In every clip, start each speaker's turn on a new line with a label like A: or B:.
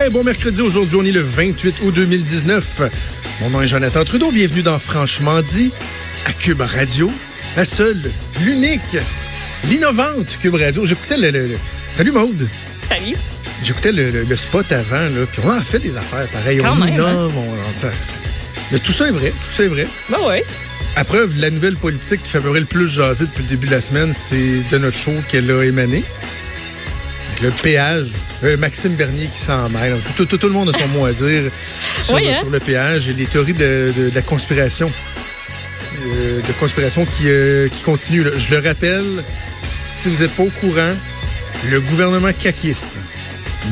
A: Hey, bon mercredi, aujourd'hui on est le 28 août 2019. Mon nom est Jonathan Trudeau, bienvenue dans Franchement dit à Cube Radio, la seule, l'unique, l'innovante Cube Radio. J'écoutais le, le- le- Salut Maude!
B: Salut.
A: J'écoutais le, spot avant, là, puis on en fait des affaires pareilles.
B: Quand
A: on
B: même, hein?
A: innove, on- on- Mais tout ça est vrai, tout ça est vrai.
B: Ben ouais.
A: À preuve, la nouvelle politique qui près le plus jaser depuis le début de la semaine, c'est de notre show qu'elle a émané. Le péage, euh, Maxime Bernier qui s'en mêle. Tout, tout- tout le monde a son mot à dire sur,
B: Oui, hein?
A: sur le péage et les théories de, de- de la conspiration. Euh, de conspiration qui, euh, qui continue. là. Je le rappelle, si vous n'êtes pas au courant, le gouvernement Kakis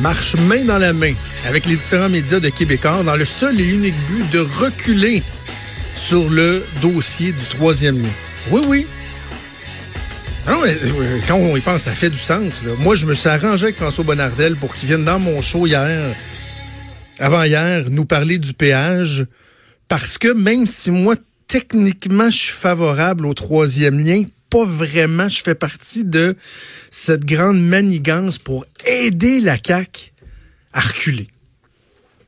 A: marche main dans la main avec les différents médias de Québécois dans le seul et unique but de reculer sur le dossier du troisième lien. Oui, oui. Non, mais euh, quand on y pense, ça fait du sens. Moi, je me suis arrangé avec François Bonnardel pour qu'il vienne dans mon show hier, avant-hier, nous parler du péage, parce que même si moi, techniquement, je suis favorable au troisième lien, pas vraiment, je fais partie de cette grande manigance pour aider la CAQ à reculer.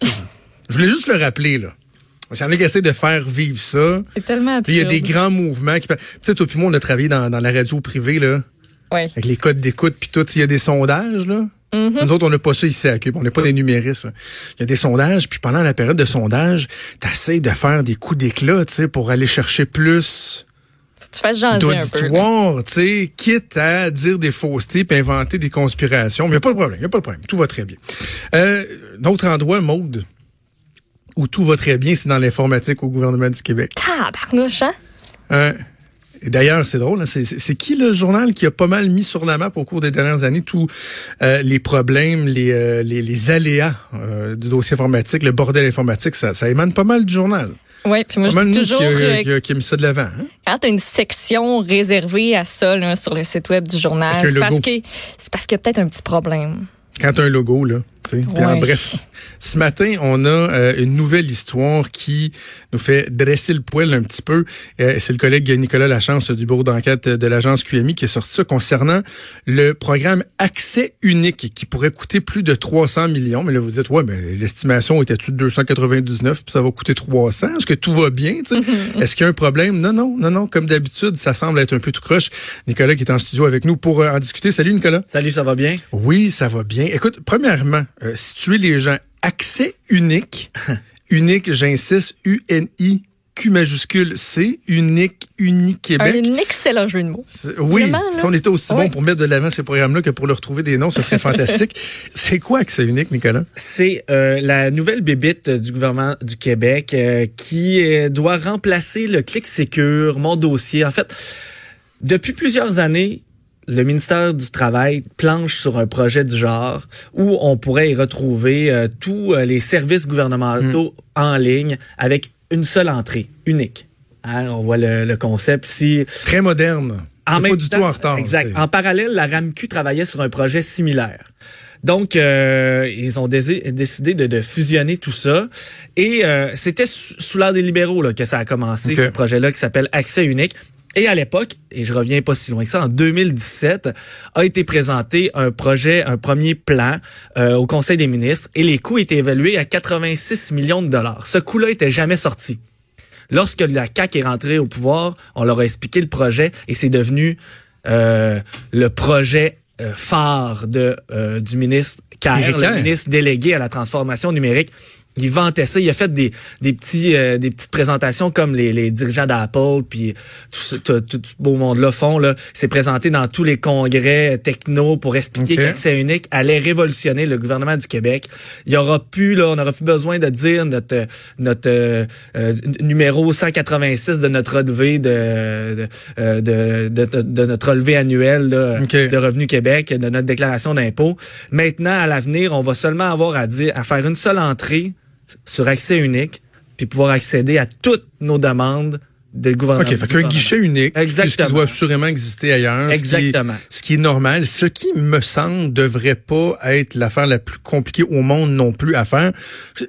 A: Je voulais juste le rappeler, là. En a qui essaient de faire vivre ça.
B: C'est tellement
A: Puis Il y
B: absurde.
A: a des grands mouvements qui. Tu sais, toi puis moi, on a travaillé dans, dans la radio privée, là,
B: Ouais.
A: avec les codes d'écoute, puis tout. Il y a des sondages, là.
B: Mm-hmm.
A: Nous autres, on n'a pas ça ici à Cube. On n'est pas des numéristes. hein. Il y a des sondages, puis pendant la période de sondage, t'essayes de faire des coups d'éclat, tu sais, pour aller chercher plus
B: tu fasses un
A: d'auditoire, tu sais, quitte à dire des faussetés puis inventer des conspirations. Mais il n'y a pas de problème, il a pas de problème. Tout va très bien. Euh, D'autre endroit, Maude, où tout va très bien, c'est dans l'informatique au gouvernement du Québec.
B: Tabarnouche, hein?
A: Et D'ailleurs, c'est drôle, hein, c'est- qui le journal qui a pas mal mis sur la map au cours des dernières années tous euh, les problèmes, les, euh, les, les aléas euh, du dossier informatique, le bordel informatique, ça, ça émane pas mal du journal.
B: Ouais, puis moi, je dis
A: qui,
B: toujours,
A: a-
B: euh,
A: qui a, qui a mis ça de l'avant. Hein?
B: quand t'as une section réservée à ça là, sur le site web du journal, c'est parce qu'il y a peut-être un petit problème.
A: Quand t'as un logo, là. tu sais. Puis en
B: Ouais.
A: bref, ce matin, on a euh, une nouvelle histoire qui nous fait dresser le poil un petit peu. Euh, c'est le collègue Nicolas Lachance du bureau d'enquête de l'agence QMI qui a sorti ça concernant le programme Accès unique qui pourrait coûter plus de 300 millions. Mais là, vous dites, ouais, mais l'estimation était-tu de 299 puis ça va coûter 300? Est-ce que tout va bien? tu sais? Est-ce qu'il y a un problème? Non, non, non, non. Comme d'habitude, ça semble être un peu tout croche. Nicolas qui est en studio avec nous pour euh, en discuter. Salut, Nicolas.
C: Salut, ça va bien?
A: Oui, ça va bien. Écoute, premièrement, euh, situer les gens accès unique, unique, j'insiste, U-N-I, Q majuscule C, unique, unique Québec.
B: Un excellent jeu de mots.
A: Oui,
B: Vraiment,
A: si on était aussi bon pour mettre de l'avant ces programmes-là que pour leur trouver des noms, ce serait fantastique. C'est quoi accès unique, Nicolas?
C: C'est euh, la nouvelle bébite du gouvernement du Québec euh, qui euh, doit remplacer le Clic Sécure, mon dossier. En fait, depuis plusieurs années, le ministère du Travail planche sur un projet du genre où on pourrait y retrouver euh, tous euh, les services gouvernementaux en ligne avec une seule entrée, unique. Hein, on voit le, le concept ici.
A: Très moderne.
C: En même
A: pas du
C: temps-
A: tout en retard.
C: Exact. En parallèle, la RAMQ travaillait sur un projet similaire. Donc, euh, ils ont décidé de, de fusionner tout ça. Et euh, c'était sous, l'ère des libéraux là, que ça a commencé, ce projet-là qui s'appelle Accès unique. Et à l'époque, et je reviens pas si loin que ça, en 2017, a été présenté un projet, un premier plan euh, au Conseil des ministres et les coûts étaient évalués à 86 millions de dollars. Ce coût-là était jamais sorti. Lorsque la CAQ est rentrée au pouvoir, on leur a expliqué le projet et c'est devenu euh, le projet euh, phare de, euh, du ministre Kerr. le ministre délégué à la transformation numérique. Il vantait ça. Il a fait des, des, petits, euh, des petites présentations comme les, les dirigeants d'Apple, puis tout, ce- tout, tout ce beau monde-là font. Là. Il s'est présenté dans tous les congrès techno pour expliquer
A: Ok.
C: qu'accès unique allait révolutionner le gouvernement du Québec. Il y aura plus, là, on n'aura plus besoin de dire notre, notre euh, euh, numéro 186 de notre relevé de, de, euh, de, de, de notre relevé annuel là,
A: Ok.
C: de Revenu Québec, de notre déclaration d'impôt. Maintenant, à l'avenir, on va seulement avoir à dire à faire une seule entrée sur accès unique, puis pouvoir accéder à toutes nos demandes de gouvernement.
A: OK, fait qu'un guichet unique,
C: Exactement.
A: ce qui doit assurément exister ailleurs.
C: Exactement.
A: Ce qui, est, ce qui est normal, ce qui me semble devrait pas être l'affaire la plus compliquée au monde non plus à faire.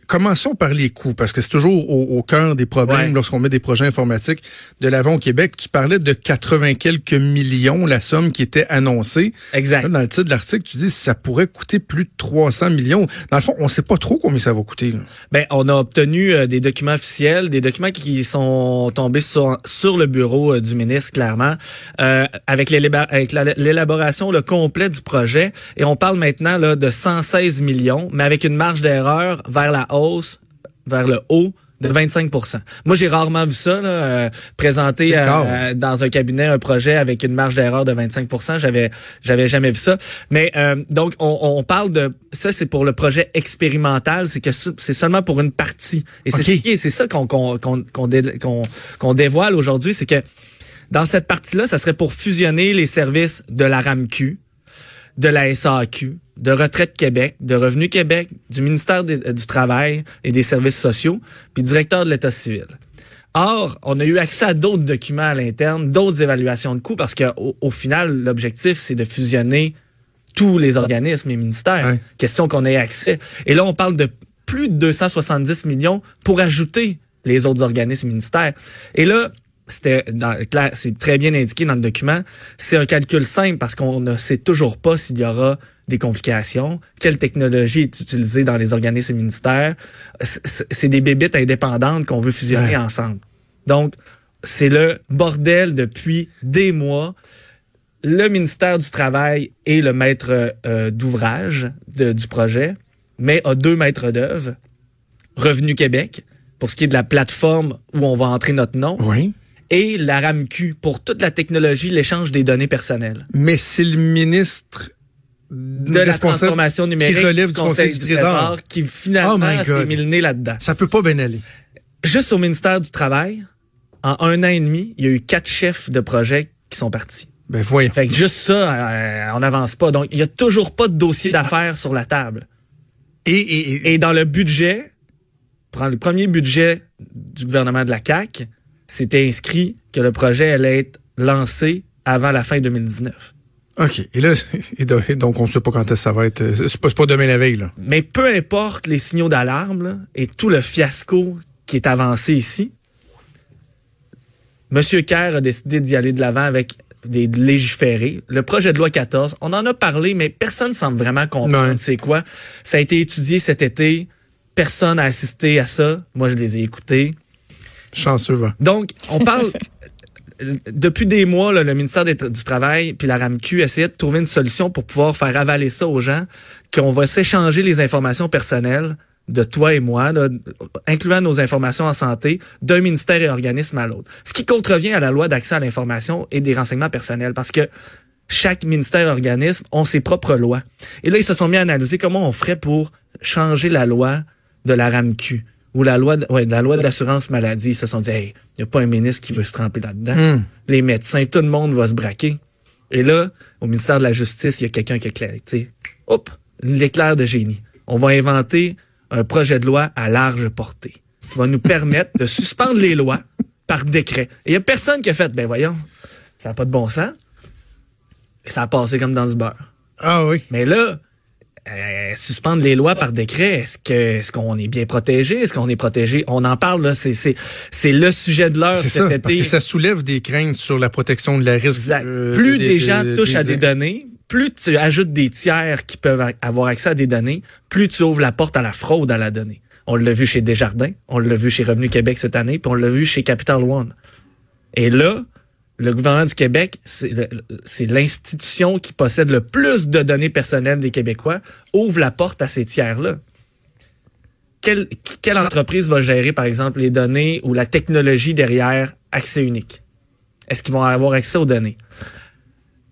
A: Commençons par les coûts, parce que c'est toujours au, au, cœur des problèmes
C: Ouais.
A: lorsqu'on met des projets informatiques de l'avant au Québec. Tu parlais de 80 quelques millions, la somme qui était annoncée.
C: Exact.
A: Là, dans le titre de l'article, tu dis ça pourrait coûter plus de 300 millions. Dans le fond, on sait pas trop combien ça va coûter. Là.
C: Ben, on a obtenu euh, des documents officiels, des documents qui sont tombés sur, sur le bureau euh, du ministre, clairement, euh, avec l'élaboration le complet du projet. Et on parle maintenant là, de 116 millions, mais avec une marge d'erreur vers la hausse, vers le haut de 25% Moi, j'ai rarement vu ça, là, euh, présenté euh, euh, dans un cabinet un projet avec une marge d'erreur de 25% J'avais j'avais jamais vu ça. Mais euh, donc, on, on parle de... Ça, c'est pour le projet expérimental. C'est que ce- c'est seulement pour une partie. Et c'est
A: Ok.
C: ce qui est- c'est ça qu'on qu'on qu'on qu'on dé- qu'on- qu'on dévoile aujourd'hui. C'est que dans cette partie-là, ça serait pour fusionner les services de la RAMQ, de la SAQ, de Retraite Québec, de Revenu Québec, du ministère des- euh, du Travail et des Services sociaux, puis directeur de l'État civil. Or, on a eu accès à d'autres documents à l'interne, d'autres évaluations de coûts, parce qu'au au final, l'objectif, c'est de fusionner tous les organismes et ministères. Question qu'on ait accès. Et là, on parle de plus de 270 millions pour ajouter les autres organismes et ministères. Et là, c'était c'est très bien indiqué dans le document. C'est un calcul simple parce qu'on ne sait toujours pas s'il y aura des complications, quelle technologie est utilisée dans les organismes ministères. C'est- des bébites indépendantes qu'on veut fusionner
A: Ouais.
C: ensemble. Donc, c'est le bordel depuis des mois. Le ministère du Travail est le maître euh, d'ouvrage du projet, mais a deux maîtres d'œuvre. Revenu Québec, pour ce qui est de la plateforme où on va entrer notre nom,
A: Oui.
C: et la RAMQ pour toute la technologie, l'échange des données personnelles.
A: Mais c'est le ministre
C: De la transformation numérique
A: qui relève du Conseil du Trésor.
C: qui finalement
A: Oh
C: s'est mis le nez là-dedans.
A: Ça peut pas bien aller.
C: Juste au ministère du Travail, en un an et demi, il y a eu quatre chefs de projet qui sont partis.
A: Ben voyons.
C: Fait que juste ça, euh, on n'avance pas. Donc, il y a toujours pas de dossier d'affaires sur la table.
A: Et, et, et-
C: Et dans le budget, prendre le premier budget du gouvernement de la CAQ, c'était inscrit que le projet allait être lancé avant la fin 2019.
A: OK. Et là, et donc, on sait pas quand est-ce que ça va être. euh, C'est pas, c'est pas demain la veille, là.
C: Mais peu importe les signaux d'alarme et tout le fiasco qui est avancé ici, M. Kerr a décidé d'y aller de l'avant avec des légiférés. Le projet de loi 14, on en a parlé, mais personne semble vraiment comprendre
A: Ouais.
C: c'est quoi. Ça a été étudié cet été. Personne n'a assisté à ça. Moi, je les ai écoutés.
A: Chanceux, va.
C: Donc, on parle depuis des mois, là, le ministère du Travail puis la RAMQ essaie de trouver une solution pour pouvoir faire avaler ça aux gens, qu'on va s'échanger les informations personnelles de toi et moi, là, incluant nos informations en santé, d'un ministère et organisme à l'autre. Ce qui contrevient à la loi d'accès à l'information et des renseignements personnels, parce que chaque ministère et organisme ont ses propres lois. Et là, ils se sont mis à analyser comment on ferait pour changer la loi de la RAMQ ou la loi de, ouais, la loi de l'assurance maladie. Ils se sont dit, hey, il n'y a pas un ministre qui veut se tremper là-dedans.
A: Hmm.
C: Les médecins, tout le monde va se braquer. Et là, au ministère de la Justice, il y a quelqu'un qui éclaire, tu hop, l'éclair de génie. On va inventer un projet de loi à large portée qui va nous permettre de suspendre les lois par décret. Et il y a personne qui a fait, ben voyons, ça n'a pas de bon sens. Et ça a passé comme dans du beurre.
A: Ah oui.
C: Mais là, euh, suspendre les lois par décret, est-ce que est-ce qu'on est bien protégé? Est-ce qu'on est protégé? On en parle, là, c'est, c'est, c'est le sujet de l'heure
A: C'est
C: cet
A: ça.
C: été.
A: Parce que ça soulève des craintes sur la protection de la risque.
C: Exact.
A: euh,
C: plus
A: des-
C: des gens
A: des-
C: touchent à des données, plus tu ajoutes des tiers qui peuvent avoir accès à des données, plus tu ouvres la porte à la fraude à la donnée. On l'a vu chez Desjardins, on l'a vu chez Revenu Québec cette année, puis on l'a vu chez Capital One. Et là, le gouvernement du Québec, c'est l'institution qui possède le plus de données personnelles des Québécois, ouvre la porte à ces tiers-là. Quelle, quelle entreprise va gérer, par exemple, les données ou la technologie derrière accès unique? Est-ce qu'ils vont avoir accès aux données?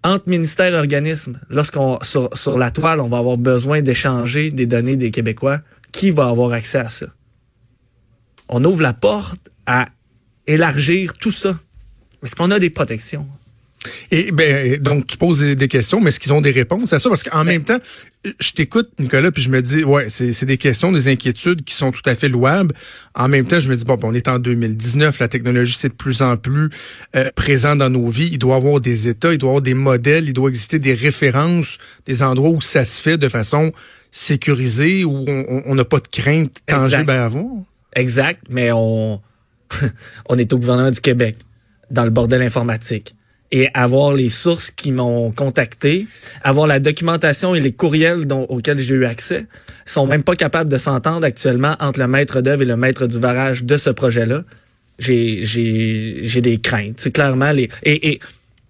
C: Entre ministères et organismes, lorsqu'on sur, sur la toile, on va avoir besoin d'échanger des données des Québécois, qui va avoir accès à ça? On ouvre la porte à élargir tout ça. Est-ce qu'on a des protections?
A: Et ben donc tu poses des, questions, mais est-ce qu'ils ont des réponses à ça? Parce qu'en même temps, je t'écoute Nicolas, puis je me dis ouais, c'est des questions, des inquiétudes qui sont tout à fait louables. En même temps, je me dis bon, on est en 2019, la technologie c'est de plus en plus euh, présent dans nos vies. Il doit y avoir des états, il doit y avoir des modèles, il doit exister des références, des endroits où ça se fait de façon sécurisée, où on n'a pas de crainte tangible à avoir.
C: Exact, mais on on est au gouvernement du Québec dans le bordel informatique et avoir les sources qui m'ont contacté, avoir la documentation et les courriels dont, auxquels j'ai eu accès, sont même pas capables de s'entendre actuellement entre le maître d'œuvre et le maître du varage de ce projet-là. J'ai j'ai j'ai des craintes. C'est clairement les et, et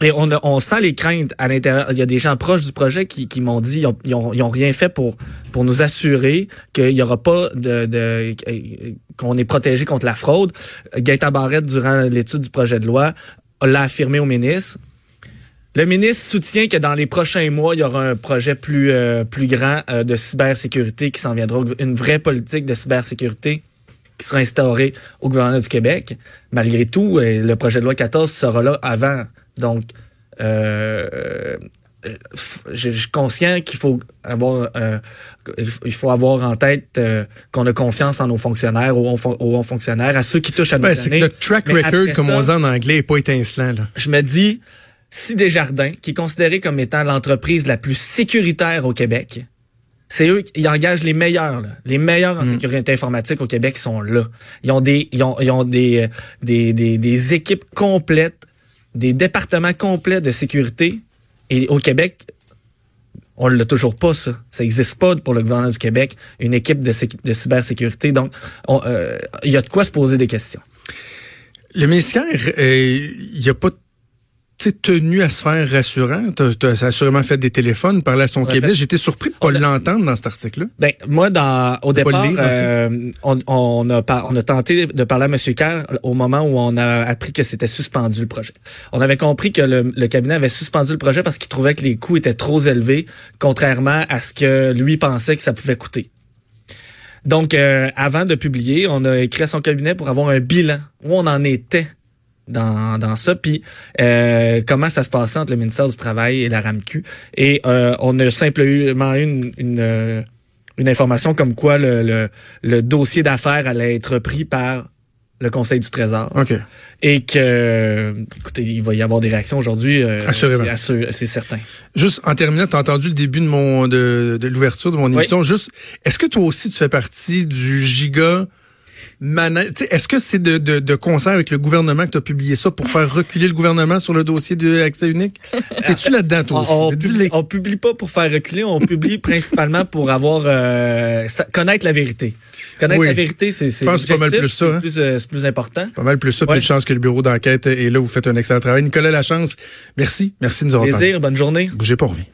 C: et on, on sent les craintes à l'intérieur. Il y a des gens proches du projet qui, qui m'ont dit ils ont, ils ont, rien fait pour pour nous assurer qu'il y aura pas de, de qu'on est protégé contre la fraude. Gaëtan Barrette, durant l'étude du projet de loi, l'a affirmé au ministre. Le ministre soutient que dans les prochains mois, il y aura un projet plus euh, plus grand euh, de cybersécurité qui s'en viendra, une vraie politique de cybersécurité qui sera instaurée au gouvernement du Québec. Malgré tout, euh, le projet de loi 14 sera là avant. Donc, euh, je, suis conscient qu'il faut avoir il faut avoir en tête qu'on a confiance en nos fonctionnaires, aux, aux, fonctionnaires, à ceux qui touchent à nos
A: ben, données. Le track record, comme on dit en anglais, est pas étincelant. Là.
C: Je me dis, si Desjardins, qui est considéré comme étant l'entreprise la plus sécuritaire au Québec, c'est eux qui engagent les meilleurs, là. les meilleurs en mm. sécurité informatique au Québec sont là. Ils ont des, ils ont, ils ont des, des, des, des équipes complètes, des départements complets de sécurité. Et au Québec, on l'a toujours pas, ça. Ça n'existe pas pour le gouvernement du Québec, une équipe de, de cybersécurité. Donc, euh, il y a de quoi se poser des questions.
A: Le ministère, euh, il n'y a pas tenu à se faire rassurant? Tu as, assurément fait des téléphones, parlé à son cabinet. J'étais surpris de pas l'entendre dans cet article-là.
C: Ben, moi, dans, au départ, euh, on, on, a, on a tenté de parler à M. Kerr au moment où on a appris que c'était suspendu le projet. On avait compris que le, le cabinet avait suspendu le projet parce qu'il trouvait que les coûts étaient trop élevés, contrairement à ce que lui pensait que ça pouvait coûter. Donc, euh, avant de publier, on a écrit à son cabinet pour avoir un bilan où on en était? Dans, dans ça. Puis euh, comment ça se passait entre le ministère du Travail et la RAMQ? Et euh, on a simplement eu une, une, euh, une, information comme quoi le, le, le dossier d'affaires allait être pris par le Conseil du Trésor.
A: OK.
C: Et que, écoutez, il va y avoir des réactions aujourd'hui. Euh,
A: Assurément.
C: C'est certain.
A: Juste en terminant, tu as entendu le début de mon de, de l'ouverture de mon émission. Juste, est-ce que toi aussi tu fais partie du giga est-ce que c'est de, de, de, concert avec le gouvernement que tu as publié ça pour faire reculer le gouvernement sur le dossier de accès unique? Es-tu là-dedans, toi aussi?
C: On, publie, on publie pas pour faire reculer, on publie principalement pour avoir euh, connaître la vérité. Connaître la vérité, c'est c'est
A: pas mal plus ça.
C: Hein? Euh, c'est plus, important.
A: Pas mal plus ça, plus de chance que le bureau d'enquête est là, vous faites un excellent travail. Nicolas Lachance, merci. Merci de nous avoir
C: Plaisir, bonne journée.
A: Bougez pas, on revient.